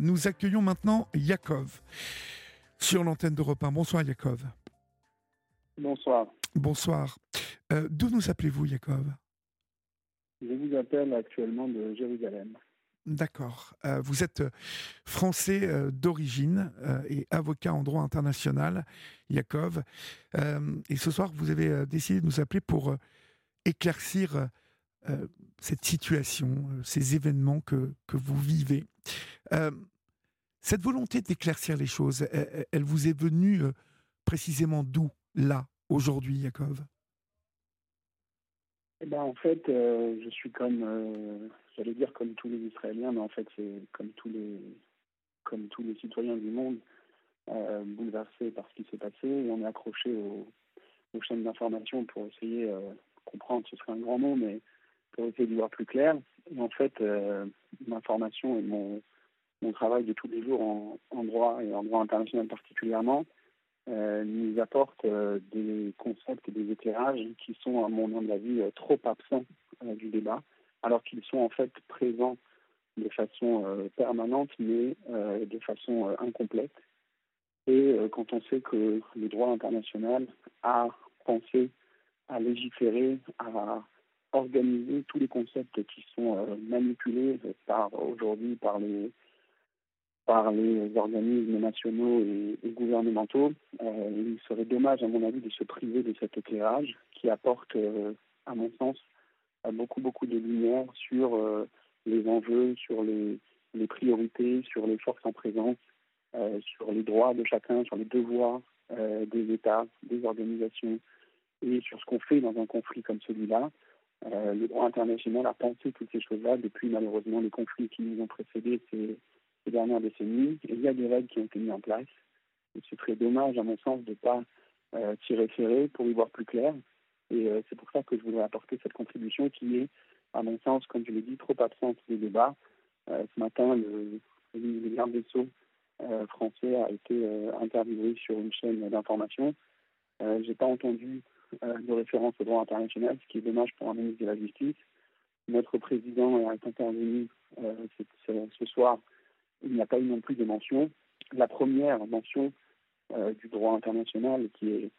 Nous accueillons maintenant Yakov sur l'antenne d'Europe 1. Bonsoir Yakov. Bonsoir. Bonsoir. Euh, d'où nous appelez-vous Yakov? Je vous appelle actuellement de Jérusalem. D'accord. Euh, vous êtes français euh, d'origine et avocat en droit international, Yakov. et ce soir, vous avez décidé de nous appeler pour éclaircir cette situation, ces événements que, que vous vivez. Euh, cette volonté d'éclaircir les choses, elle, vous est venue euh, précisément d'où, là, aujourd'hui, Yakov? Eh ben, En fait, euh, je suis comme, j'allais dire comme tous les Israéliens, mais en fait, c'est comme tous les, comme tous les citoyens du monde, bouleversés par ce qui s'est passé. On est accroché aux chaînes d'information pour essayer de comprendre, ce serait un grand mot, mais pour essayer de voir plus clair. En fait, l'information et mon travail de tous les jours en, droit et en droit international particulièrement euh, nous apporte euh, des concepts et des éclairages qui sont, à mon avis, euh, trop absents du débat, alors qu'ils sont en fait présents de façon permanente, mais de façon incomplète. Et quand on sait que le droit international a pensé à légiférer, à organiser tous les concepts qui sont manipulés par aujourd'hui par les par les organismes nationaux et, gouvernementaux. Euh, il serait dommage, à mon avis, de se priver de cet éclairage qui apporte, euh, à mon sens, beaucoup, beaucoup de lumière sur euh, les enjeux, sur les, priorités, sur les forces en présence, sur les droits de chacun, sur les devoirs des États, des organisations et sur ce qu'on fait dans un conflit comme celui-là. Le droit international a pensé toutes ces choses-là depuis malheureusement les conflits qui nous ont précédés ces dernières décennies. il y a des règles qui ont été mises en place. C'est très dommage, à mon sens, de ne pas euh, s'y référer pour y voir plus clair. Et euh, c'est pour ça que je voudrais apporter cette contribution qui est, à mon sens, comme je l'ai dit, trop absente des débats. Euh, ce matin, le, le garde des Sceaux français a été interviewé sur une chaîne d'information. je n'ai pas entendu de référence au droit international, ce qui est dommage pour un ministre de la Justice. Notre président est intervenu ce soir il n'y a pas eu non plus de mention. La première mention euh, du droit international qui est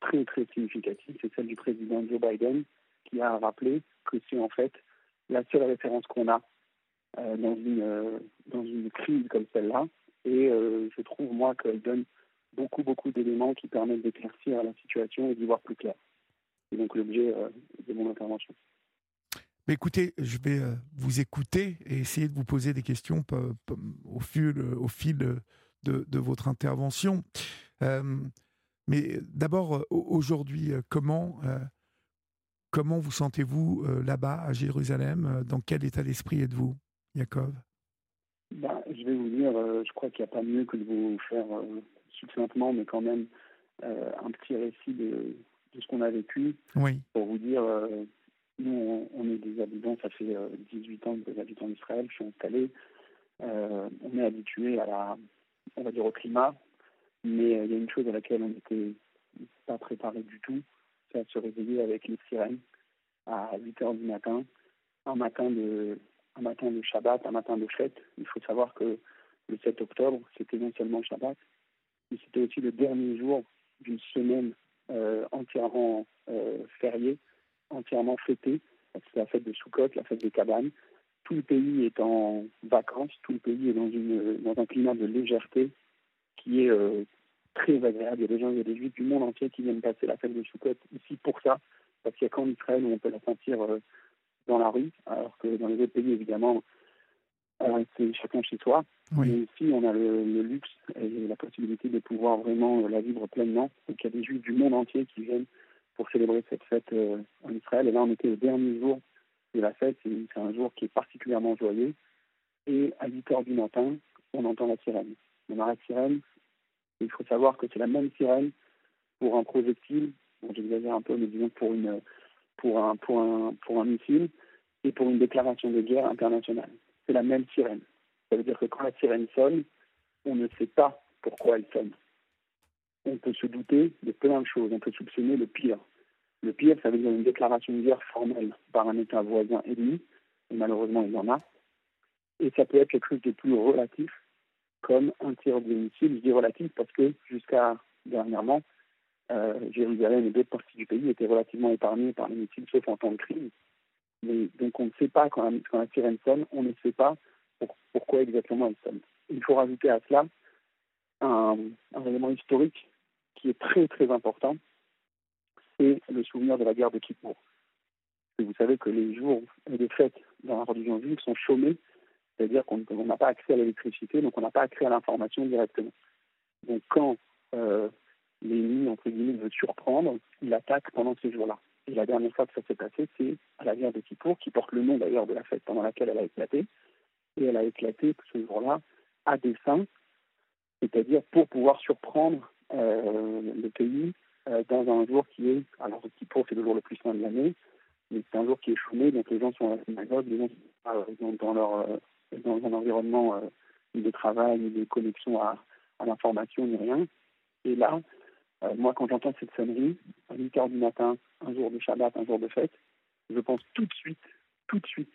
très très significative, c'est celle du président Joe Biden qui a rappelé que c'est en fait la seule référence qu'on a euh, dans, une, euh, dans une crise comme celle-là. Et je trouve, moi, qu'elle donne beaucoup, beaucoup d'éléments qui permettent d'éclaircir la situation et d'y voir plus clair. C'est donc l'objet de mon intervention. Mais écoutez, je vais euh, vous écouter et essayer de vous poser des questions au fil, au fil de, votre intervention. Euh, mais d'abord, euh, aujourd'hui, comment, comment vous sentez-vous là-bas, à Jérusalem? Dans quel état d'esprit êtes-vous, Yaakov ben, Je vais vous dire, je crois qu'il n'y a pas mieux que de vous faire succinctement, mais quand même, un petit récit de, de ce qu'on a vécu. Oui. Pour vous dire nous, on, est des habitants, ça fait 18 euh, ans que des habitants d'Israël, je suis installé. Euh, on est habitué à la, on va dire au climat, mais euh, il y a une chose à laquelle on n'était pas préparé du tout, c'est à se réveiller avec les sirènes à 8 heures du matin, un matin de, un matin de Shabbat, un matin de fête. Il faut savoir que le 7 octobre, c'était non seulement Shabbat, c'était aussi le dernier jour d'une semaine entièrement fériée entièrement fêtée. C'est la fête de Soukot, la fête des cabanes. Tout le pays est en vacances, tout le pays est dans, une, dans un climat de légèreté qui est euh, très agréable. Il y a des gens, il y a des juifs du monde entier qui viennent passer la fête de Soukot ici pour ça, parce qu'il n'y a qu'en Israël où on peut la sentir euh, dans la rue, alors que dans les autres pays, évidemment, euh, c'est chacun chez soi. Mais ici, on a le, luxe et la possibilité de pouvoir vraiment la vivre pleinement. Donc, il y a des juifs du monde entier qui viennent pour célébrer cette fête euh, en Israël. Et là, on était le dernier jour de la fête. C'est un jour qui est particulièrement joyeux. Et à 8 heures du matin, on entend la sirène. On a la sirène. il faut savoir que c'est la même sirène pour un projectile. Bon, J'exagère un peu, mais disons pour, une, pour, un, pour, un, pour un missile et pour une déclaration de guerre internationale. C'est la même sirène. Ça veut dire que quand la sirène sonne, on ne sait pas pourquoi elle sonne on peut se douter de plein de choses. On peut soupçonner le pire. Le pire, ça veut dire une déclaration de guerre formelle par un État voisin ennemi, et malheureusement il y en a. Et ça peut être quelque chose de plus relatif, comme un tir de missile. Je dis relatif parce que jusqu'à dernièrement, euh, Jérusalem et d'autres parties du pays étaient relativement épargnées par les missiles, sauf en temps de crise. Donc on ne sait pas quand, quand la sirène sonne, on ne sait pas pourquoi exactement elle sonne. Il faut rajouter à cela un, élément historique qui est très très important, c'est le souvenir de la guerre de Kippour. Vous savez que les jours de fête dans la religion juive sont chômés, c'est-à-dire qu'on n'a pas accès à l'électricité, donc on n'a pas accès à l'information directement. Donc quand euh, l'ennemi, entre guillemets, veut surprendre, il attaque pendant ces jours-là. Et la dernière fois que ça s'est passé, c'est à la guerre de Kippour, qui porte le nom d'ailleurs de la fête pendant laquelle elle a éclaté. Et elle a éclaté ce jour-là à dessein, c'est-à-dire pour pouvoir surprendre euh, le pays euh, dans un jour qui est, alors Kippour c'est le jour le plus saint de l'année, mais c'est un jour qui est chômé, donc les gens sont à la synagogue, les gens sont dans, leur, dans un environnement ni de travail, ni de connexion à, à l'information, ni rien. Et là, euh, moi, quand j'entends cette sonnerie, à 8 h du matin, un jour de Shabbat, un jour de fête, je pense tout de suite, tout de suite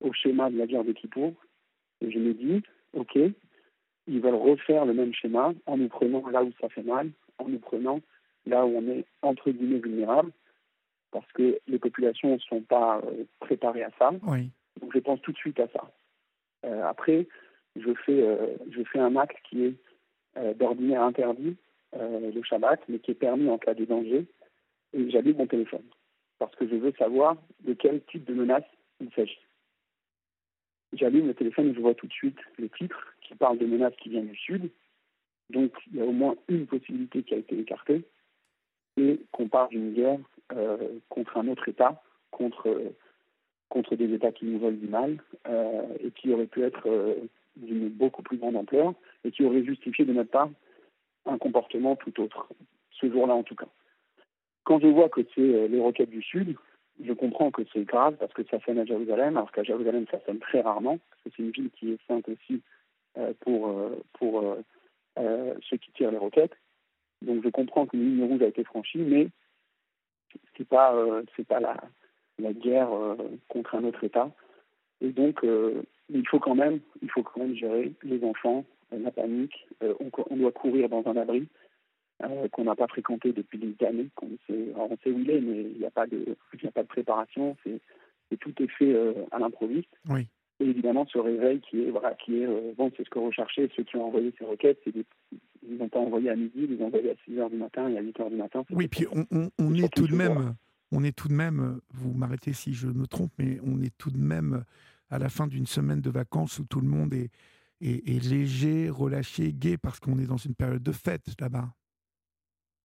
au schéma de la guerre de Kippour. Et je me dis, OK, ils veulent refaire le même schéma en nous prenant là où ça fait mal, en nous prenant là où on est entre guillemets vulnérable, parce que les populations ne sont pas euh, préparées à ça. Oui. Donc je pense tout de suite à ça. Euh, après, je fais, je fais un acte qui est d'ordinaire interdit, euh, le Shabbat, mais qui est permis en cas de danger. Et j'allume mon téléphone parce que je veux savoir de quel type de menace il s'agit. J'allume le téléphone et je vois tout de suite le titre qui parle de menaces qui viennent du sud. Donc il y a au moins une possibilité qui a été écartée et qu'on parle d'une guerre euh, contre un autre État, contre, contre des États qui nous veulent du mal euh, et qui aurait pu être d'une beaucoup plus grande ampleur et qui aurait justifié de notre part un comportement tout autre, ce jour-là en tout cas. Quand je vois que c'est euh, les roquettes du Sud, je comprends que c'est grave parce que ça sonne à Jérusalem, alors qu'à Jérusalem ça sonne très rarement, parce que c'est une ville qui est sainte aussi euh, pour, euh, pour ceux qui tirent les roquettes. Donc je comprends que ligne rouge a été franchie, mais c'est pas c'est pas la, la guerre contre un autre État. Et donc il faut quand même il faut quand même gérer les enfants, la panique, euh, on, doit courir dans un abri euh, qu'on n'a pas fréquenté depuis des années. On sait, on sait où il est, mais il n'y a, pas de, a pas de préparation, c'est, tout est fait euh, à l'improviste. Oui. Et évidemment, ce réveil qui est, voilà, qui est bon, c'est ce que recherchaient ceux qui ont envoyé ces requêtes, c'est ils n'ont pas envoyé à midi, ils les ont envoyés à 6 h du matin et à 8 h du matin. Oui, puis on, on, est tout de même, on est tout de même, vous m'arrêtez si je me trompe, mais on est tout de même à la fin d'une semaine de vacances où tout le monde est, et, léger, relâché, gai, parce qu'on est dans une période de fête là-bas.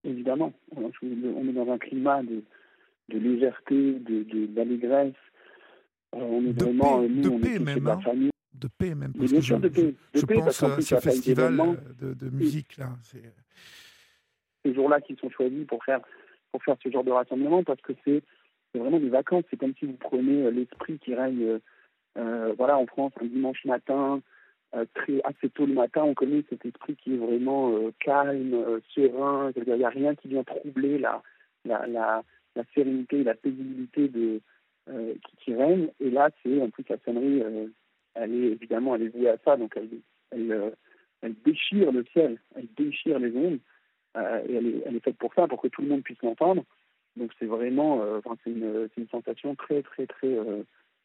Évidemment, on est dans un climat de, de légèreté, d'allégresse. De, euh, on est de vraiment, paix, nous, de on paix même, hein. famille. de paix même, parce que je, de paix, je, de paix, pense à ce festival de, musique là. Ces jours-là qui sont choisis pour faire pour faire ce genre de rassemblement, parce que c'est vraiment des vacances. C'est comme si vous prenez euh, l'esprit qui règne, euh, voilà, en France un dimanche matin, euh, très assez tôt le matin, on connaît cet esprit qui est vraiment euh, calme, euh, serein. Il n'y a rien qui vient troubler la, la, sérénité, la paisibilité qui, règne. Et là, c'est en plus la sonnerie, elle est évidemment elle est vouée à ça, donc elle, elle, déchire le ciel, elle déchire les ondes. et elle est, faite pour ça, pour que tout le monde puisse l'entendre. Donc c'est vraiment, c'est une, sensation très très très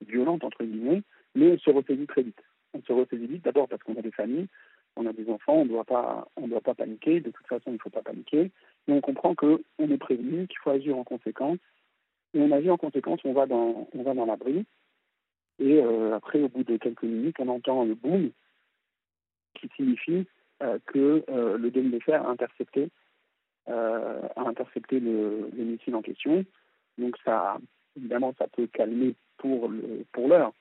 violente entre guillemets, mais elle se ressaisit très vite on se ressaisit vite, d'abord parce qu'on a des familles, on a des enfants, on ne doit pas, on doit pas paniquer. De toute façon, il ne faut pas paniquer. Mais on comprend que on est prévenu, qu'il faut agir en conséquence. Et on agit en conséquence, on va dans, on va dans l'abri. Et euh, après, au bout de quelques minutes, on entend le boom, qui signifie euh, que euh, le dôme a intercepté, a intercepté le, le, missile en question. Donc ça, évidemment, ça peut calmer pour pour l'heure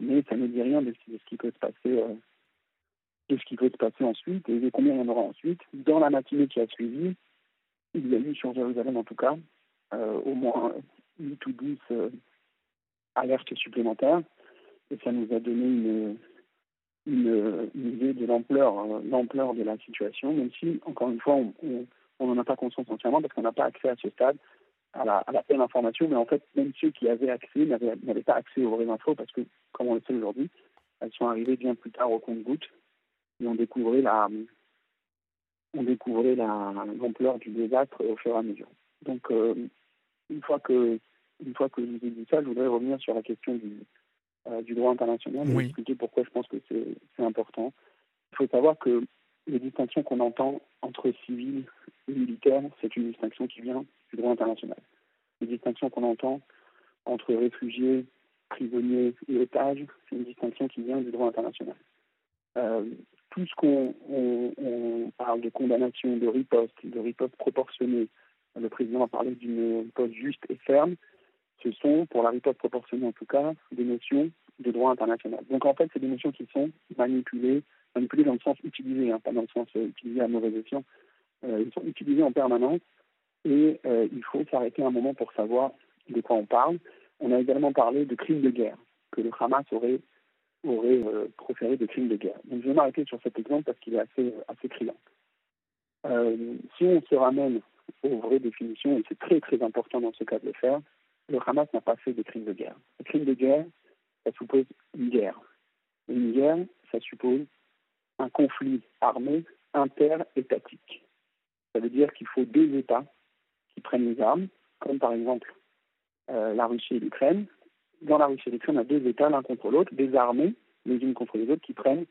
mais ça ne dit rien de, ce qui peut se passer, euh, de ce qui peut se passer ensuite et de combien il y en aura ensuite. Dans la matinée qui a suivi, il y a eu sur Jérusalem en tout cas euh, au moins 8 ou 10 euh, alertes supplémentaires et ça nous a donné une, idée de l'ampleur l'ampleur de la situation, même si, encore une fois, on n'en a pas conscience entièrement parce qu'on n'a pas accès à ce stade à la, à la pleine information, mais en fait, même ceux qui avaient accès n'avaient pas accès aux vraies infos parce que, comme on le sait aujourd'hui, elles sont arrivées bien plus tard au compte-gouttes. et on découvrait la on découvrait l'ampleur du désastre au fur et à mesure. Donc euh, une fois que une fois que je vous ai dit ça, je voudrais revenir sur la question du, euh, du droit international et expliquer pourquoi je pense que c'est important. Il faut savoir que les distinctions qu'on entend entre civils et militaires, c'est une distinction qui vient du droit international. Les distinctions qu'on entend entre réfugiés, prisonniers et otages, c'est une distinction qui vient du droit international. Euh, tout ce qu'on on, parle de condamnation, de riposte, de riposte proportionnée, le président a parlé d'une riposte juste et ferme, ce sont, pour la riposte proportionnée en tout cas, des notions de droit international. Donc en fait, c'est des notions qui sont manipulées, manipulées dans le sens utilisé, hein, pas dans le sens euh, utilisé à mauvais escient. Euh, ils sont utilisés en permanence et euh, il faut s'arrêter un moment pour savoir de quoi on parle. On a également parlé de crimes de guerre, que le Hamas aurait, aurait euh, proféré des crimes de guerre. Donc je vais m'arrêter sur cet exemple parce qu'il est assez, assez criant. si on se ramène aux vraies définitions, et c'est très très important dans ce cas de le faire, le Hamas n'a pas fait de crimes de guerre. Les crimes de guerre, ça suppose une guerre. Une guerre, ça suppose un conflit armé interétatique. Ça veut dire qu'il faut deux États qui prennent les armes, comme par exemple euh, la Russie et l'Ukraine. Dans la Russie et l'Ukraine, on a deux États l'un contre l'autre, des armées les unes contre les autres qui prennent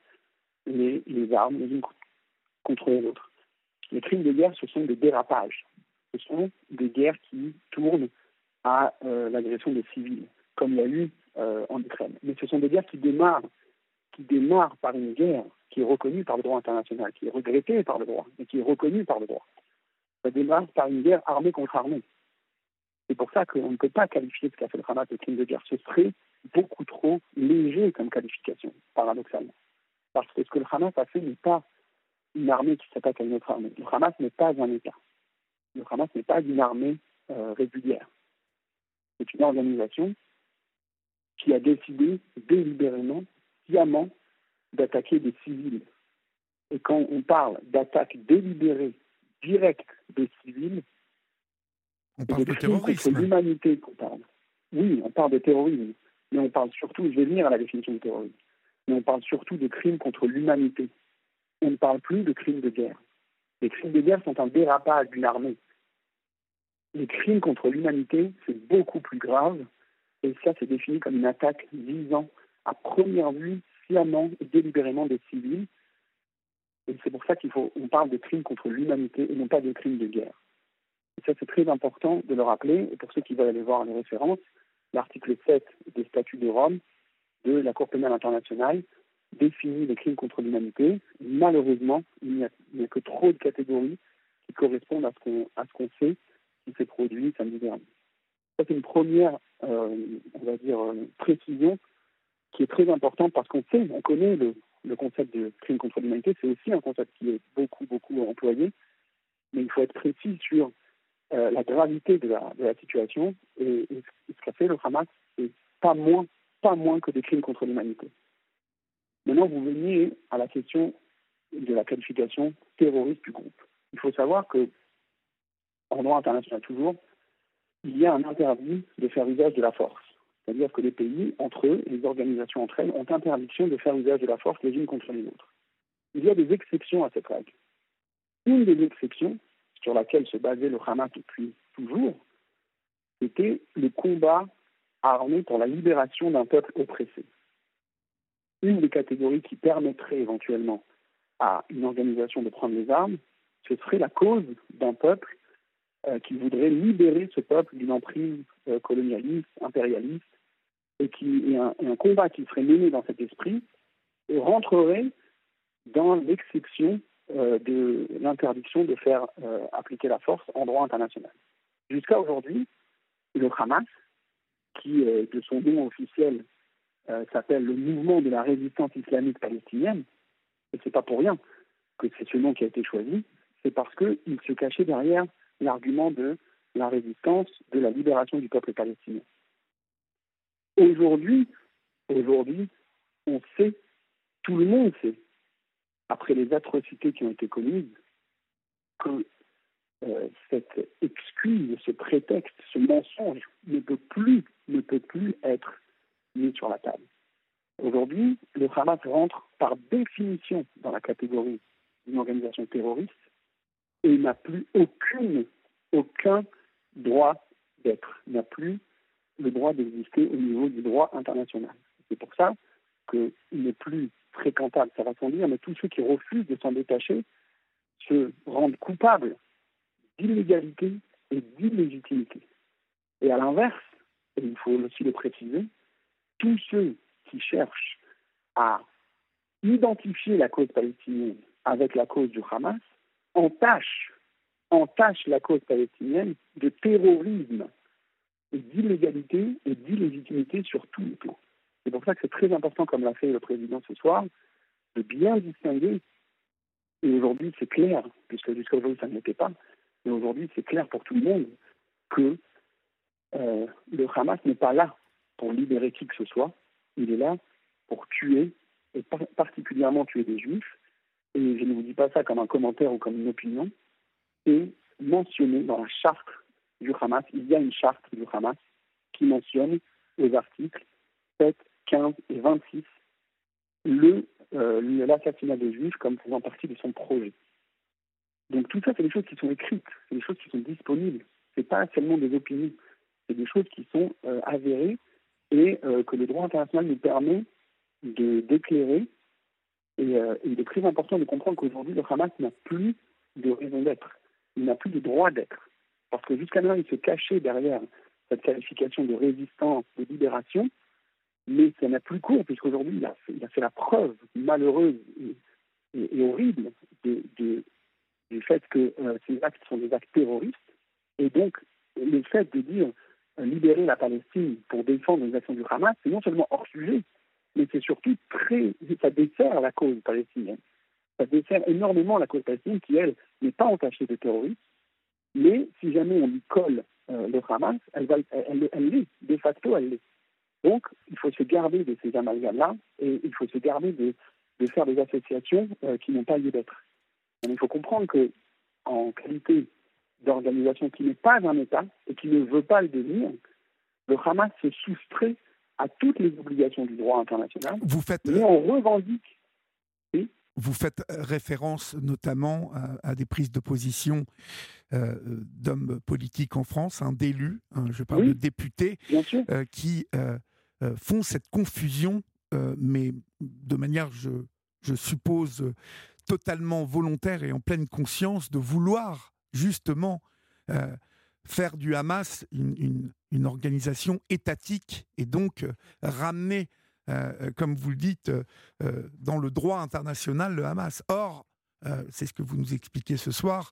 les, armes les unes contre les autres. Les crimes de guerre, ce sont des dérapages. Ce sont des guerres qui tournent à euh, l'agression des civils, comme il y a eu euh, en Ukraine. Mais ce sont des guerres qui démarrent, qui démarrent par une guerre qui est reconnue par le droit international, qui est regrettée par le droit, et qui est reconnue par le droit. Ça démarre par une guerre armée contre armée. C'est pour ça qu'on ne peut pas qualifier ce qu'a fait le Hamas de crime de guerre. Ce serait beaucoup trop léger comme qualification, paradoxalement. Parce que ce que le Hamas a fait n'est pas une armée qui s'attaque à une autre armée. Le Hamas n'est pas un État. Le Hamas n'est pas une armée euh, régulière. C'est une organisation qui a décidé délibérément, sciemment, d'attaquer des civils. Et quand on parle d'attaque délibérée, directe des civils, on parle de terrorisme. l'humanité qu'on parle. Oui, on parle de terrorisme, mais on parle surtout, je vais venir à la définition de terrorisme, mais on parle surtout de crimes contre l'humanité. On ne parle plus de crimes de guerre. Les crimes de guerre sont un dérapage d'une armée. Les crimes contre l'humanité, c'est beaucoup plus grave et ça, c'est défini comme une attaque visant à première vue, sciemment et délibérément des civils. Et c'est pour ça qu'il faut, on parle de crimes contre l'humanité et non pas de crimes de guerre. Et ça, c'est très important de le rappeler. Et pour ceux qui veulent aller voir les références, l'article 7 des statuts de Rome de la Cour pénale internationale définit les crimes contre l'humanité. Malheureusement, il n'y a, que trop de catégories qui correspondent à ce qu'on sait qui s'est produit samedi dernier. Ça, c'est une première, euh, on va dire, euh, précision qui est très importante parce qu'on sait, on connaît le, concept de crime contre l'humanité. C'est aussi un concept qui est beaucoup, beaucoup employé. Mais il faut être précis sur euh, la gravité de la, situation et, ce qu'a fait le Hamas, c'est pas moins, pas moins que des crimes contre l'humanité. Maintenant, vous venez à la question de la qualification terroriste du groupe. Il faut savoir que, en droit international toujours, il y a un interdit de faire usage de la force. C'est-à-dire que les pays, entre eux, et les organisations entre elles, ont interdiction de faire usage de la force les unes contre les autres. Il y a des exceptions à cette règle. Une des exceptions sur laquelle se basait le Hamas depuis toujours, c'était le combat armé pour la libération d'un peuple oppressé. Une des catégories qui permettrait éventuellement à une organisation de prendre les armes, ce serait la cause d'un peuple euh, qui voudrait libérer ce peuple d'une emprise euh, colonialiste, impérialiste, et qui un, combat qui serait mené dans cet esprit rentrerait dans l'exception euh, de l'interdiction de faire appliquer la force en droit international. Jusqu'à aujourd'hui, le Hamas, qui de son nom officiel s'appelle le Mouvement de la résistance islamique palestinienne, et c'est pas pour rien que c'est ce nom qui a été choisi, c'est parce qu'il se cachait derrière l'argument de la résistance, de la libération du peuple palestinien. Aujourd'hui, aujourd'hui, on sait, tout le monde sait, après les atrocités qui ont été commises, que euh, cette excuse, ce prétexte, ce mensonge ne peut plus, ne peut plus être mis sur la table. Aujourd'hui, le Hamas rentre par définition dans la catégorie d'une organisation terroriste et n'a plus aucune, aucun droit d'être, n'a plus le droit d'exister au niveau du droit international. C'est pour ça qu'il n'est plus fréquentable, ça va sans dire, mais tous ceux qui refusent de s'en détacher se rendent coupables d'illégalité et d'illégitimité. Et à l'inverse, et il faut aussi le préciser, tous ceux qui cherchent à identifier la cause palestinienne avec la cause du Hamas entachent, entachent la cause palestinienne de terrorisme et d'illégalité et d'illégitimité sur tous les plans. C'est pour ça que c'est très important, comme l'a fait le président ce soir, de bien distinguer. Et aujourd'hui, c'est clair, puisque jusqu'à aujourd'hui, ça ne l'était pas, mais aujourd'hui, c'est clair pour tout le monde que euh, le Hamas n'est pas là pour libérer qui que ce soit. Il est là pour tuer, et particulièrement tuer des juifs. Et je ne vous dis pas ça comme un commentaire ou comme une opinion. C'est mentionné dans la charte du Hamas. Il y a une charte du Hamas qui mentionne aux articles 7, 15 et 26 le euh, l'assassinat des Juifs comme faisant partie de son projet. Donc tout ça, c'est des choses qui sont écrites, c'est des choses qui sont disponibles. C'est pas seulement des opinions, c'est des choses qui sont euh, avérées et euh, que le droit international nous permet de d'éclairer. Et il est très important de comprendre qu'aujourd'hui, le Hamas n'a plus de raison d'être, il n'a plus de droit d'être. Parce que jusqu'à maintenant, il se cachait derrière cette qualification de résistance, de libération, mais ça n'a plus cours, puisqu'aujourd'hui, il, a fait, il a fait la preuve malheureuse et, horrible du fait que euh, ces actes sont des actes terroristes. Et donc, le fait de dire euh, libérer la Palestine pour défendre les actions du Hamas, c'est non seulement hors sujet, mais c'est surtout très. ça dessert la cause palestinienne. Ça dessert énormément la cause palestinienne qui, elle, n'est pas entachée de terrorisme. Mais si jamais on lui colle euh, le Hamas, elle, va, elle, elle l'est. De facto, elle l'est. Donc, il faut se garder de ces amalgames-là et il faut se garder de, faire des associations euh, qui n'ont pas lieu d'être. Il faut comprendre que, en qualité d'organisation qui n'est pas un État et qui ne veut pas le devenir, le Hamas se soustrait à toutes les obligations du droit international. Vous faites, mais on revendique. Vous faites référence notamment à, des prises de position euh, d'hommes politiques en France, un d'élus, hein, je parle de députés, euh, qui euh, font cette confusion, euh, mais de manière, je, je suppose, totalement volontaire et en pleine conscience de vouloir justement euh, faire du Hamas une, une, organisation étatique et donc ramener, comme vous le dites, dans le droit international le Hamas. Or, c'est ce que vous nous expliquez ce soir,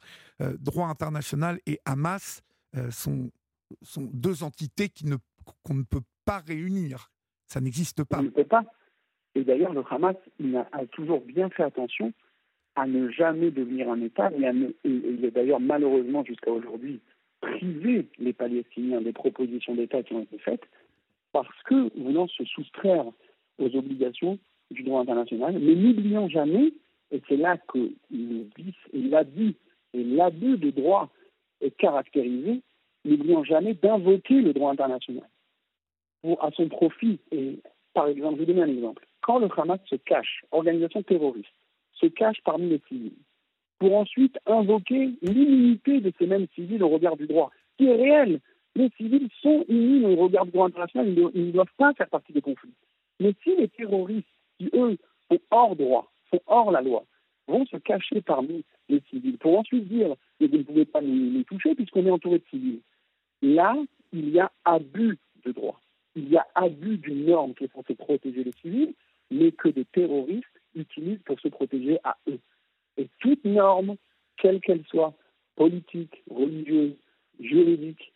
droit international et Hamas sont, sont deux entités qui ne, qu'on ne peut pas réunir. Ça n'existe pas. On ne peut pas. Et d'ailleurs, le Hamas a, toujours bien fait attention à ne jamais devenir un État, et, il est d'ailleurs malheureusement jusqu'à aujourd'hui privé les Palestiniens des propositions d'État qui ont été faites, parce que voulant se soustraire aux obligations du droit international, mais n'oublions jamais, et c'est là que le vice et l'abus et l'abus de droit est caractérisé, n'oublions jamais d'invoquer le droit international à son profit. Et par exemple, je vais donner un exemple. Quand le Hamas se cache, organisation terroriste, se cache parmi les civils, pour ensuite invoquer l'immunité de ces mêmes civils au regard du droit, qui est réel. Les civils sont immunes au regard du droit international, ils ne doivent pas faire partie des conflits. Mais si les terroristes, qui eux sont hors droit, sont hors la loi, vont se cacher parmi les civils pour ensuite dire que vous ne pouvez pas nous, nous toucher puisqu'on est entouré de civils, là, il y a abus de droit il y a abus d'une norme qui est censée protéger les civils, mais que des terroristes utilisent pour se protéger à eux. Et toute norme, quelle qu'elle soit, politique, religieuse, juridique,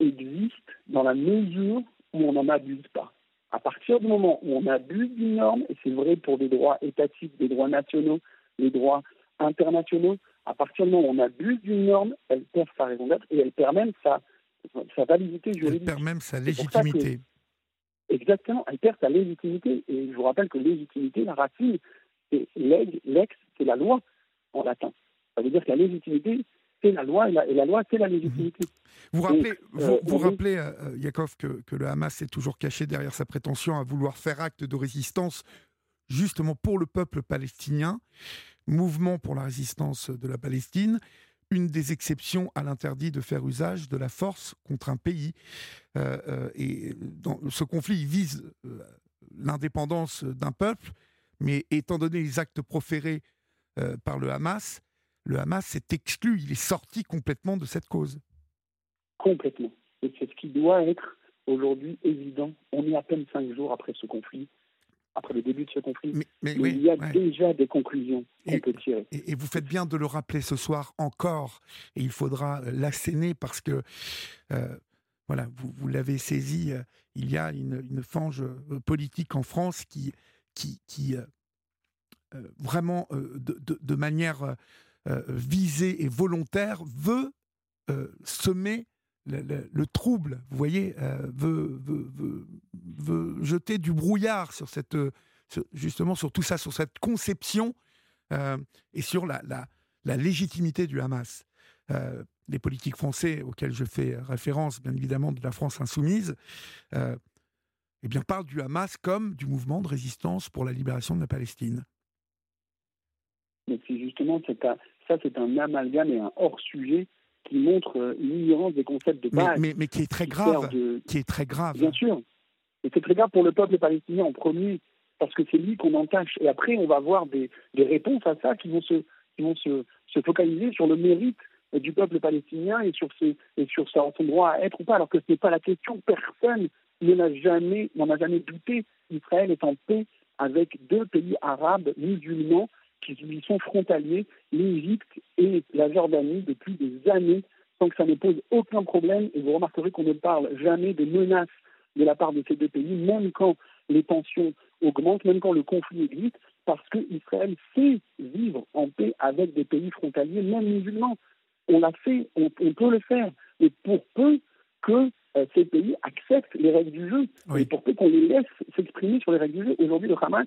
existe dans la mesure où on n'en abuse pas. À partir du moment où on abuse d'une norme, et c'est vrai pour des droits étatiques, des droits nationaux, des droits internationaux, à partir du moment où on abuse d'une norme, elle perd sa raison d'être et elle perd même sa, sa validité juridique. Elle perd même sa légitimité. Exactement, elle perd sa légitimité. Et je vous rappelle que légitimité, la racine, c'est lex, c'est la loi en latin. Ça veut dire que la légitimité, c'est la loi et la, loi, c'est la légitimité. Vous rappelez, vous, vous rappelez Yakov, que, que le Hamas est toujours caché derrière sa prétention à vouloir faire acte de résistance justement pour le peuple palestinien, mouvement pour la résistance de la Palestine, une des exceptions à l'interdit de faire usage de la force contre un pays. Euh, euh, et dans ce conflit vise euh, l'indépendance d'un peuple, mais étant donné les actes proférés par le Hamas, le Hamas s'est exclu, il est sorti complètement de cette cause. Complètement. Et c'est ce qui doit être aujourd'hui évident. On est à peine cinq jours après ce conflit après le début de ce conflit. Mais, il y a déjà des conclusions qu'on peut tirer. Et, vous faites bien de le rappeler ce soir encore, et il faudra l'asséner parce que, euh, voilà, vous, vous l'avez saisi, euh, il y a une, une, fange euh, politique en France qui, qui, qui vraiment, de, de, de, manière visée et volontaire, veut semer le, trouble, vous voyez, euh, veut, jeter du brouillard sur cette, euh, justement sur tout ça, sur cette conception euh, et sur la, légitimité du Hamas. les politiques français auxquels je fais référence, bien évidemment, de la France insoumise, eh bien, parlent du Hamas comme du mouvement de résistance pour la libération de la Palestine. Mais c'est justement, ça c'est un amalgame et un hors-sujet qui montre euh, l'ignorance des concepts de base. Mais, mais, qui est très grave. Qui est très grave. Bien sûr. Et c'est très grave pour le peuple palestinien en premier, parce que c'est lui qu'on entache. Et après, on va avoir des, des, réponses à ça qui vont, se, qui vont se, se focaliser sur le mérite du peuple palestinien et sur, ses, et sur son droit à être ou pas, alors que ce n'est pas la question. Personne n'en a jamais, n'en a jamais douté. Israël est en paix avec deux pays arabes musulmans qui lui sont frontaliers, l'Égypte et la Jordanie, depuis des années, sans que ça ne pose aucun problème. Et vous remarquerez qu'on ne parle jamais de menaces de la part de ces deux pays, même quand les tensions augmentent, même quand le conflit existe, parce qu'Israël sait vivre en paix avec des pays frontaliers, même musulmans. On l'a fait, on, peut le faire. Et pour peu que euh, ces pays acceptent les règles du jeu, et pour peu qu'on les laisse s'exprimer sur les règles du jeu, aujourd'hui le Hamas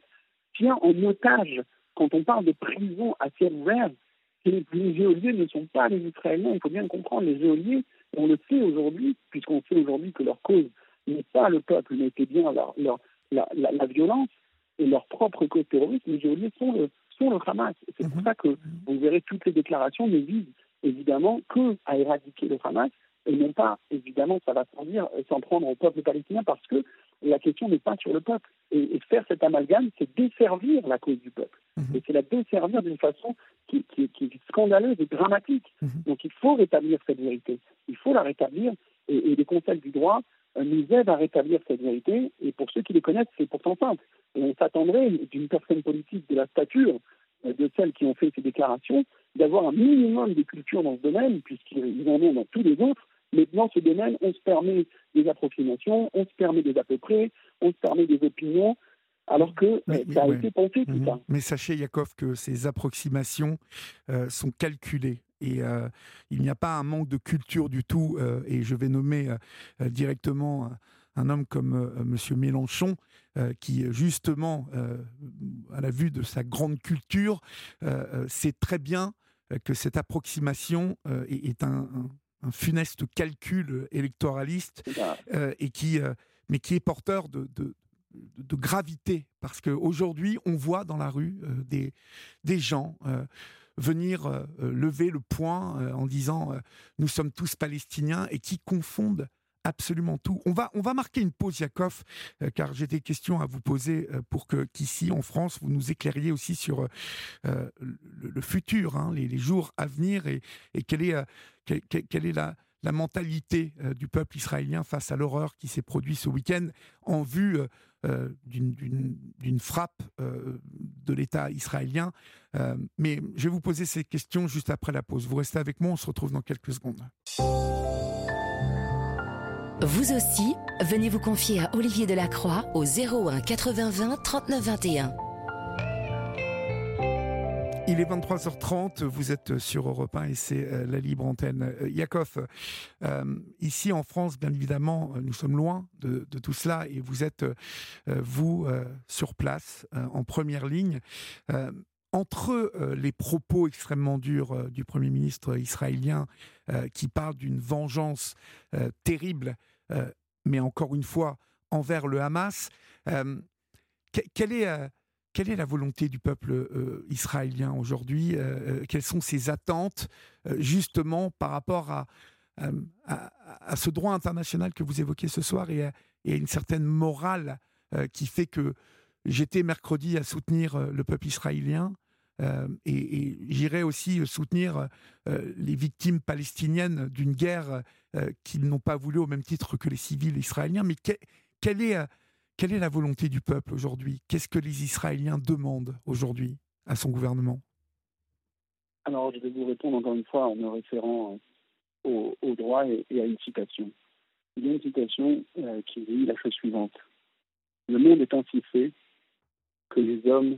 tient en otage quand on parle de prison à ciel ouvert, les, géoliers ne sont pas les Israéliens. Il faut bien comprendre, les géoliers, on le sait aujourd'hui, puisqu'on sait aujourd'hui que leur cause n'est pas le peuple, mais était bien leur, la, violence et leur propre cause terroriste. Les géoliers sont le, sont le Hamas. C'est pour mhm. ça que vous verrez toutes les déclarations ne visent évidemment que à éradiquer le Hamas et non pas, évidemment, ça va sans dire, s'en prendre au peuple palestinien parce que la question n'est pas sur le peuple. Et, faire cet amalgame, c'est desservir la cause du peuple. Mhm. Et c'est la desservir d'une façon qui, est scandaleuse et dramatique. Mhm. Donc il faut rétablir cette vérité. Il faut la rétablir. Et, les conseils du droit euh, nous aident à rétablir cette vérité. Et pour ceux qui les connaissent, c'est pourtant simple. Et on s'attendrait d'une personne politique de la stature euh, de celles qui ont fait ces déclarations d'avoir un minimum de culture dans ce domaine, puisqu'ils en ont dans tous les autres, mais dans ce domaine, on se permet des approximations, on se permet des à peu près, on se permet des opinions, alors que euh, ça a été pensé tout mhm. ça. Mais sachez, Yakov, que ces approximations euh, sont calculées. Et euh, il n'y a pas un manque de culture du tout. et je vais nommer directement un homme comme Monsieur Mélenchon, qui justement, à la vue de sa grande culture, sait très bien que cette approximation est, un, un funeste calcul électoraliste euh, et qui, euh, mais qui est porteur de, de, gravité. Parce qu'aujourd'hui on voit dans la rue euh, des, des gens venir lever le poing en disant nous sommes tous palestiniens et qui confondent absolument tout. On va, on va marquer une pause, Yakov, euh, car j'ai des questions à vous poser euh, pour que qu'ici, en France, vous nous éclairiez aussi sur euh, le, futur, hein, les, jours à venir et, quelle est, quelle, est la, la mentalité du peuple israélien face à l'horreur qui s'est produite ce week-end en vue d'une frappe de l'État israélien. mais je vais vous poser ces questions juste après la pause. Vous restez avec moi, on se retrouve dans quelques secondes. Vous aussi, venez vous confier à Olivier Delacroix au 01 80 20 39 21. Il est 23h30, vous êtes sur Europe 1 et c'est euh, la libre antenne. Euh, Yakov, euh, ici en France, bien évidemment, nous sommes loin de, tout cela et vous êtes, vous, sur place, en première ligne. entre les propos extrêmement durs du Premier ministre israélien qui parle d'une vengeance terrible, mais encore une fois, envers le Hamas, quelle est, quelle est la volonté du peuple israélien aujourd'hui Quelles sont ses attentes justement par rapport à, à, ce droit international que vous évoquez ce soir et à, une certaine morale qui fait que J'étais mercredi à soutenir euh, le peuple israélien euh, et, j'irai aussi soutenir euh, les victimes palestiniennes d'une guerre qu'ils n'ont pas voulu au même titre que les civils israéliens. Mais quelle, est, la volonté du peuple aujourd'hui? Qu'est-ce que les Israéliens demandent aujourd'hui à son gouvernement? Alors, je vais vous répondre encore une fois en me référant au, droit et, à une citation. Il y a une citation qui dit la chose suivante. Le monde est ainsi fait que les hommes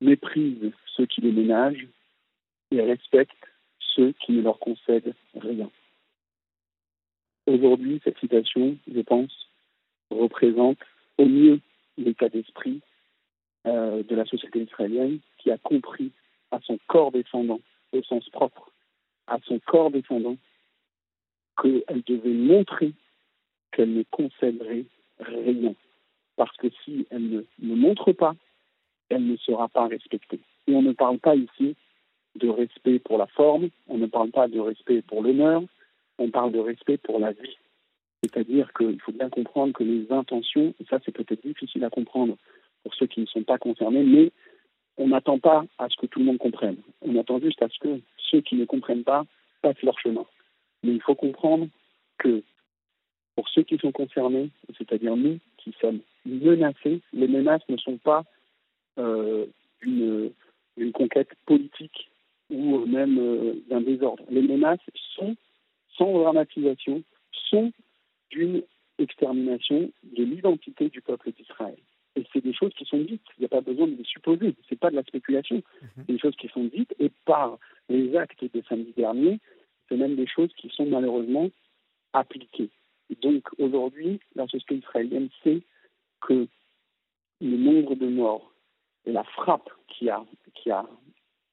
méprisent ceux qui les ménagent et respectent ceux qui ne leur concèdent rien. Aujourd'hui, cette citation, je pense, représente au mieux l'état d'esprit euh, de la société israélienne qui a compris à son corps descendant, au sens propre, à son corps descendant, qu'elle devait montrer qu'elle ne concéderait rien. Parce que si elle ne montre pas elle ne sera pas respectée. Et on ne parle pas ici de respect pour la forme, on ne parle pas de respect pour l'honneur, on parle de respect pour la vie. C'est-à-dire qu'il faut bien comprendre que les intentions, et ça c'est peut-être difficile à comprendre pour ceux qui ne sont pas concernés, mais on n'attend pas à ce que tout le monde comprenne. On attend juste à ce que ceux qui ne comprennent pas passent leur chemin. Mais il faut comprendre que pour ceux qui sont concernés, c'est-à-dire nous qui sommes menacés, les menaces ne sont pas euh, une, conquête politique ou même euh, d'un désordre. Les menaces sont, sans dramatisation, sont d'une extermination de l'identité du peuple d'Israël. Et c'est des choses qui sont dites. Il n'y a pas besoin de les supposer. C'est pas de la spéculation. Mhm. C'est des choses qui sont dites et par les actes de samedi dernier, c'est même des choses qui sont malheureusement appliquées. donc aujourd'hui, la société israélienne sait que le nombre de morts la frappe qui a, qui a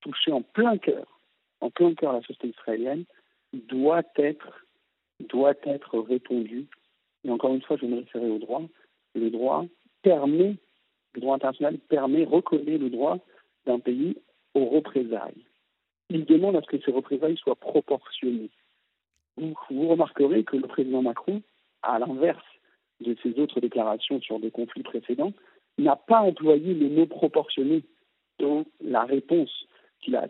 touché en plein cœur, en plein cœur la société israélienne, doit être, doit être répondue. Et encore une fois, je me référer au droit. Le droit permet, le droit international permet, reconnaît le droit d'un pays aux représailles. Il demande à ce que ces représailles soient proportionnées. Vous remarquerez que le président Macron, à l'inverse de ses autres déclarations sur des conflits précédents, n'a pas employé le mot proportionné dans la réponse qu'il a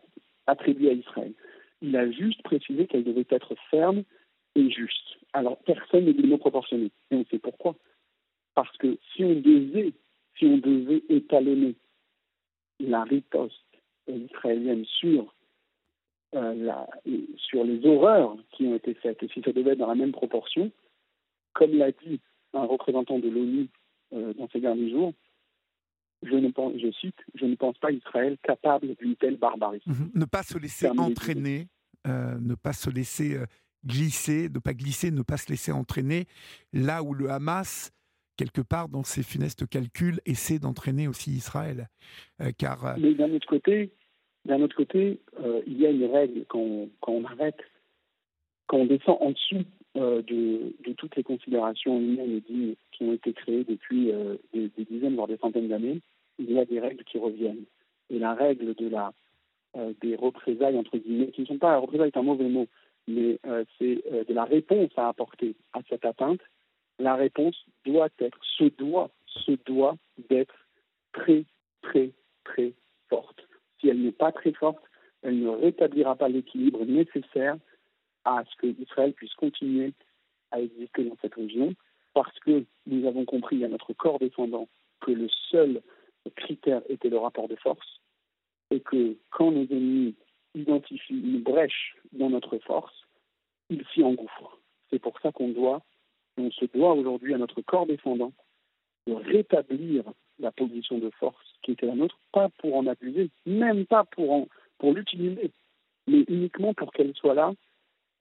attribuée à Israël. Il a juste précisé qu'elle devait être ferme et juste. Alors personne ne dit le mot proportionné. Et on sait pourquoi. Parce que si on devait, si on devait étalonner la riposte israélienne sur, euh, sur les horreurs qui ont été faites, et si ça devait être dans la même proportion, comme l'a dit un représentant de l'ONU euh, dans ces derniers jours, je, ne pense, je cite, je ne pense pas Israël capable d'une telle barbarie. Mhm. Ne pas se laisser entraîner, euh, ne pas se laisser euh, glisser, ne pas glisser, ne pas se laisser entraîner, là où le Hamas, quelque part dans ses funestes calculs, essaie d'entraîner aussi Israël. Euh, car, Mais d'un autre côté, d'un autre côté il y a une règle quand on, quand on arrête, quand on descend en dessous de, de, toutes les considérations humaines et dignes qui ont été créées depuis des, des, dizaines, voire des centaines d'années, il y a des règles qui reviennent. Et la règle de la, euh, des représailles, entre guillemets, qui ne sont pas, représailles est un mauvais mot, mais euh, c'est euh, de la réponse à apporter à cette atteinte, la réponse doit être, se doit, se doit d'être très, très, très forte. Si elle n'est pas très forte, elle ne rétablira pas l'équilibre nécessaire à ce que Israël puisse continuer à exister dans cette région, parce que nous avons compris à notre corps défendant que le seul critère était le rapport de force, et que quand nos ennemis identifient une brèche dans notre force, ils s'y engouffrent. C'est pour ça qu'on se doit aujourd'hui à notre corps défendant de rétablir la position de force qui était la nôtre, pas pour en abuser, même pas pour l'utiliser, mais uniquement pour qu'elle soit là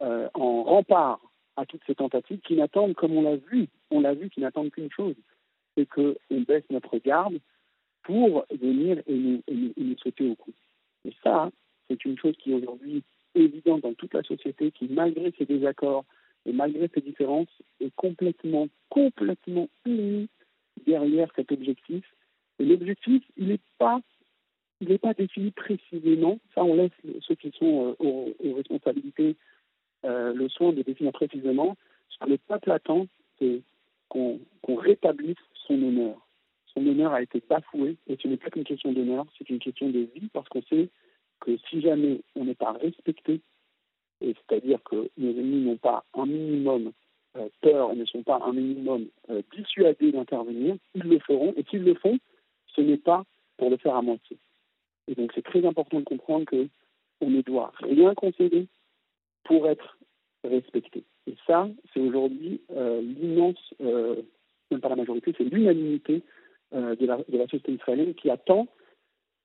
euh, en rempart à toutes ces tentatives qui n'attendent, comme on l'a vu, on l'a vu, qui n'attendent qu'une chose, c'est qu'on baisse notre garde pour venir et nous, sauter au cou. Et ça, c'est une chose qui est aujourd'hui évidente dans toute la société, qui malgré ses désaccords et malgré ses différences, est complètement, complètement unie derrière cet objectif. Et l'objectif, il n'est pas, il n'est pas défini précisément. Ça, on laisse ceux qui sont euh, aux, responsabilités euh, le soin de définir précisément. Ce que le peuple attend, c'est qu'on rétablisse son honneur. Son honneur a été bafoué, et ce n'est pas qu'une question d'honneur, c'est une question de vie, parce qu'on sait que si jamais on n'est pas respecté, c'est-à-dire que nos ennemis n'ont pas un minimum euh, peur ne sont pas un minimum euh, dissuadés d'intervenir, ils le feront, et s'ils le font, ce n'est pas pour le faire à moitié. Et donc c'est très important de comprendre que on ne doit rien concéder pour être respecté. Et ça, c'est aujourd'hui euh, l'immense, même pas la majorité, c'est l'unanimité de la, de, la, société israélienne qui attend,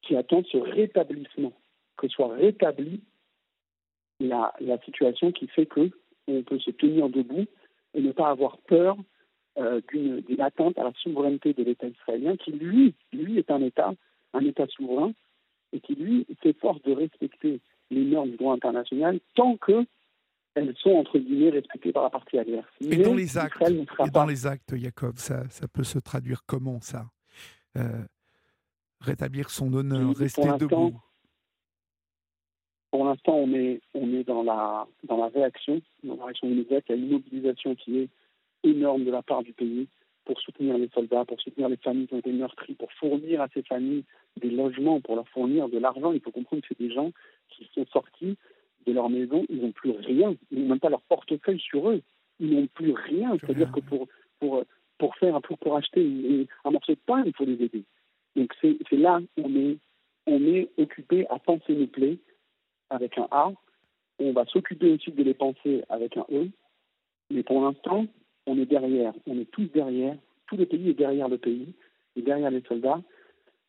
qui attend ce rétablissement que soit rétablie la, la situation qui fait que on peut se tenir debout et ne pas avoir peur euh, d'une atteinte à la souveraineté de l'État israélien, qui lui, lui est un État, un État souverain, et qui lui s'efforce de respecter les normes du droit international tant que elles sont entre guillemets respectées par la partie adverse. Et dans les actes, et dans les actes, Jacob, ça, ça peut se traduire comment ça? euh, Rétablir son honneur, rester debout pour l'instant, on est, on est dans, la, dans la réaction, dans la réaction immédiate. Il y a une mobilisation qui est énorme de la part du pays pour soutenir les soldats, pour soutenir les familles qui ont été meurtries, pour fournir à ces familles des logements, pour leur fournir de l'argent. Il faut comprendre que c'est des gens qui sont sortis de leur maison, ils n'ont plus rien, ils n'ont même pas leur portefeuille sur eux, ils n'ont plus rien. C'est-à-dire que pour, pour, pour faire pour, pour acheter un morceau de pain, il faut les aider. Donc c'est là on est on est occupé à penser nos plaies, avec un A. On va s'occuper aussi de les penser avec un E. Mais pour l'instant, on est derrière. On est tous derrière. Tout le pays est derrière le pays et derrière les soldats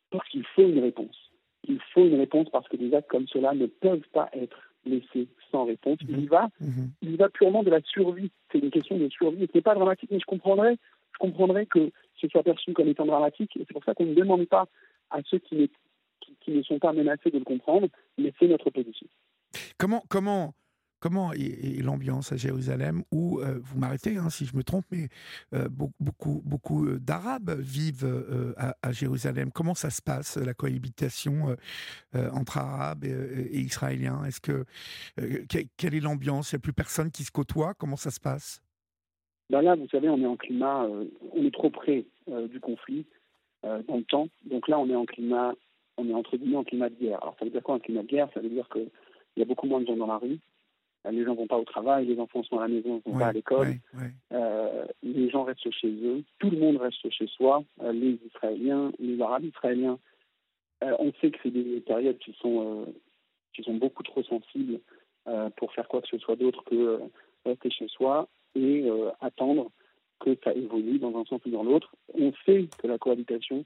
parce qu'il faut une réponse. Il faut une réponse parce que des actes comme cela ne peuvent pas être laissés sans réponse. Il y va, mhm. il va purement de la survie. C'est une question de survie. Ce n'est pas dramatique, mais je comprendrais, je comprendrais que ce soit perçu comme étant dramatique. Et c'est pour ça qu'on ne demande pas à ceux qui, ne sont pas menacés de le comprendre, mais c'est notre position. Comment, comment, comment est, l'ambiance à Jérusalem où, euh, vous m'arrêtez hein, si je me trompe, mais euh, beaucoup, beaucoup euh, d'Arabes vivent à, Jérusalem. Comment ça se passe, la cohabitation entre Arabes et, Israéliens? Est-ce que, Quelle est l'ambiance? Il n'y a plus personne qui se côtoie? Comment ça se passe? Ben Là, vous savez, on est en climat, on est trop près du conflit dans le temps. Donc là, on est en climat on est entre guillemets en climat de guerre. Alors ça veut dire quoi un climat de guerre? Ça veut dire qu'il y a beaucoup moins de gens dans la rue, euh, les gens vont pas au travail, les enfants sont à la maison, vont pas à l'école, euh, les gens restent chez eux, tout le monde reste chez soi, euh, les Israéliens, les Arabes israéliens. on sait que c'est des périodes qui sont qui sont beaucoup trop sensibles pour faire quoi que ce soit d'autre que rester chez soi et attendre que ça évolue dans un sens ou dans l'autre. On sait que la cohabitation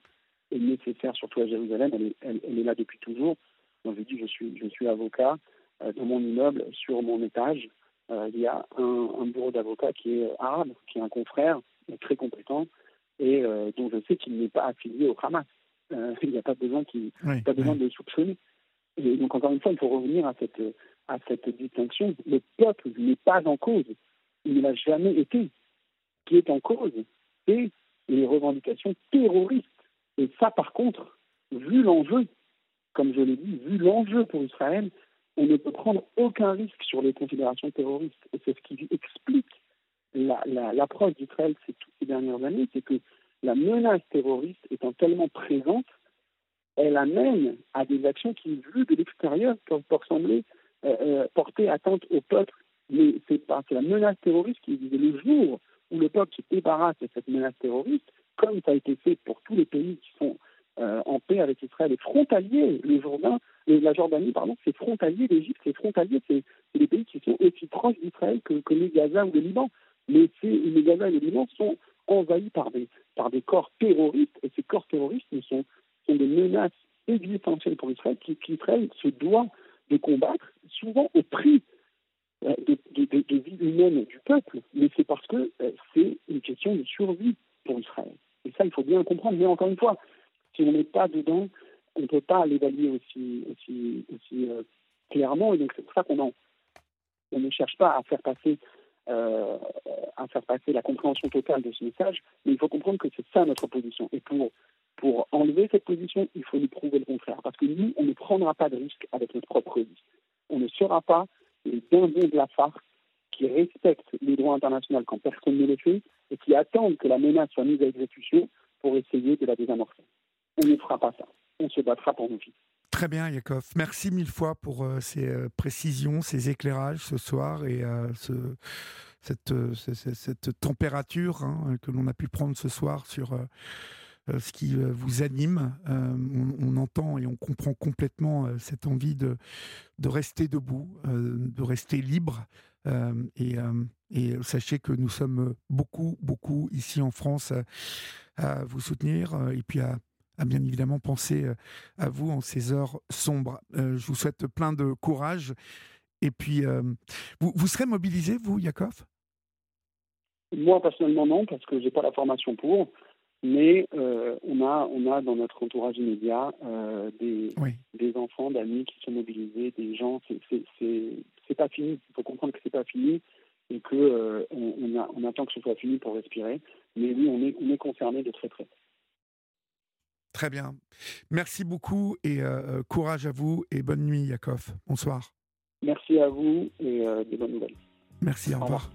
est nécessaire, surtout à Jérusalem. Elle est, elle, est là depuis toujours. Donc, je dis, je suis, je suis avocat. Euh, dans mon immeuble, sur mon étage, euh, il y a un, bureau d'avocat qui est arabe, qui est un confrère très compétent et euh, dont je sais qu'il n'est pas affilié au Hamas. il n'y a pas besoin, qui, pas besoin de le soupçonner. Et donc, encore une fois, il faut revenir à cette, à cette distinction. Le peuple n'est pas en cause. Il ne l'a jamais été. Ce qui est en cause, c'est les revendications terroristes et ça, par contre, vu l'enjeu, comme je l'ai dit, vu l'enjeu pour Israël, on ne peut prendre aucun risque sur les considérations terroristes. Et c'est ce qui explique l'approche d'Israël ces toutes ces dernières années, c'est que la menace terroriste étant tellement présente, elle amène à des actions qui, vues de l'extérieur, peuvent sembler euh, euh, porter atteinte au peuple. Mais c'est la menace terroriste qui est le jour où le peuple se débarrasse de cette menace terroriste, comme ça a été fait pour tous les pays qui sont euh, en paix avec Israël et frontaliers. Le Jourdain, la Jordanie, pardon, c'est frontalier, l'Égypte, c'est frontalier, c'est des pays qui sont aussi proches d'Israël que, que les Gaza ou le Liban. Mais les Gaza et le Liban sont envahis par des, par des corps terroristes, et ces corps terroristes sont, sont des menaces existentielles pour Israël qu'Israël se doit de combattre, souvent au prix euh, de, de, de, vie humaine du peuple, mais c'est parce que euh, c'est une question de survie pour Israël. Et ça, il faut bien comprendre. Mais encore une fois, si on n'est pas dedans, on ne peut pas l'évaluer aussi, aussi clairement. Et donc c'est pour ça qu'on on ne cherche pas à faire passer euh, à faire passer la compréhension totale de ce message, mais il faut comprendre que c'est ça notre position. Et pour, pour enlever cette position, il faut nous prouver le contraire. Parce que nous, on ne prendra pas de risque avec notre propre vie. On ne sera pas les dindons de la FARC qui respectent les droits internationaux quand personne ne le fait et qui attendent que la menace soit mise à exécution pour essayer de la désamorcer. On ne fera pas ça. On se battra pour nos vies. Très bien, Yakov. Merci mille fois pour euh, ces euh, précisions, ces éclairages ce soir et euh, ce, cette, cette, température hein, que l'on a pu prendre ce soir sur ce qui vous anime. On, entend et on comprend complètement cette envie de, rester debout, de rester libre. Et, sachez que nous sommes beaucoup, beaucoup ici en France à vous soutenir et puis à bien évidemment penser euh, à vous en ces heures sombres. Euh, je vous souhaite plein de courage. Et puis, euh, vous, vous serez mobilisé, vous, Yakov? Moi, personnellement, non, parce que je n'ai pas la formation pour. Mais on, a, on a dans notre entourage immédiat des, des enfants, d'amis qui sont mobilisés, des gens. C'est pas fini. Il faut comprendre que c'est pas fini et qu'on on, on attend que ce soit fini pour respirer. Mais oui, on est, on est concerné de très près. Très bien. Merci beaucoup et euh, euh, courage à vous et bonne nuit, Yakov. Bonsoir. Merci à vous et euh, de bonnes nouvelles. Merci, au, revoir.